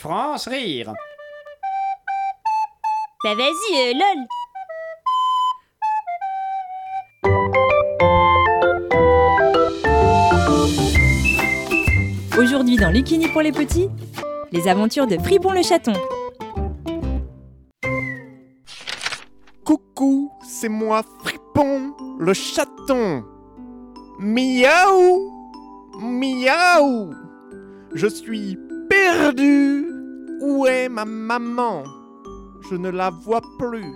France rire. Bah vas-y, euh, lol. Aujourd'hui dans Lucini pour les petits, les aventures de Fripon le chaton. Coucou, c'est moi Fripon le chaton. Miaou Miaou Je suis perdu Où est ma maman? Je ne la vois plus.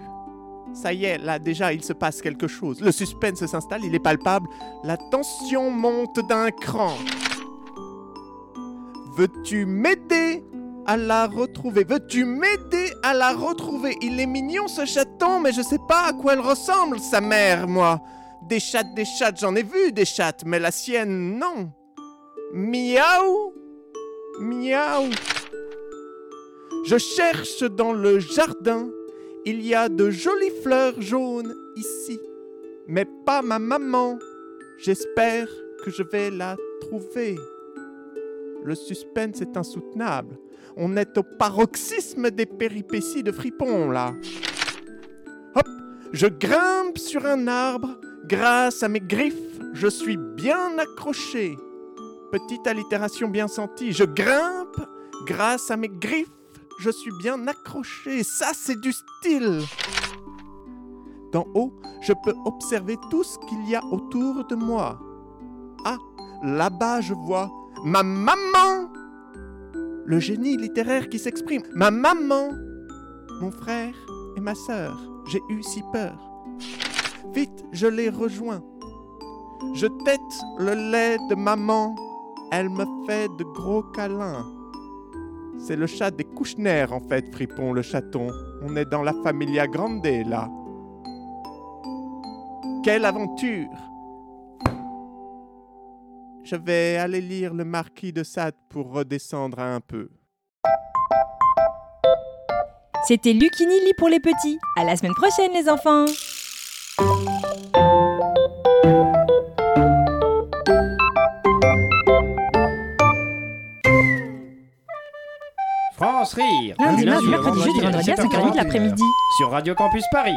Ça y est, là déjà il se passe quelque chose. Le suspense s'installe, il est palpable. La tension monte d'un cran. Veux-tu m'aider à la retrouver? Veux-tu m'aider à la retrouver? Il est mignon ce chaton, mais je sais pas à quoi elle ressemble, sa mère, moi. Des chattes, des chattes, j'en ai vu des chattes, mais la sienne, non. Miaou Miaou Je cherche dans le jardin. Il y a de jolies fleurs jaunes ici. Mais pas ma maman. J'espère que je vais la trouver. Le suspense est insoutenable. On est au paroxysme des péripéties de Fripon, là. Hop Je grimpe sur un arbre. Grâce à mes griffes, je suis bien accroché. Petite allitération bien sentie. Je grimpe. Grâce à mes griffes, je suis bien accroché. Ça, c'est du style. D'en haut, je peux observer tout ce qu'il y a autour de moi. Ah, là-bas, je vois ma maman Le génie littéraire qui s'exprime. Ma maman Mon frère et ma sœur. J'ai eu si peur. Vite, je les rejoins. Je tête le lait de maman. Elle me fait de gros câlins. C'est le chat des Kouchner, en fait, Fripon le chaton. On est dans la Familia Grande, là. Quelle aventure Je vais aller lire le Marquis de Sade pour redescendre un peu. C'était Lucini lit pour les petits. À la semaine prochaine les enfants. France rire. Lundi, Du mardi, au mercredi, jeudi, vendredi à 5h30 de l'après-midi. Sur Radio Campus Paris.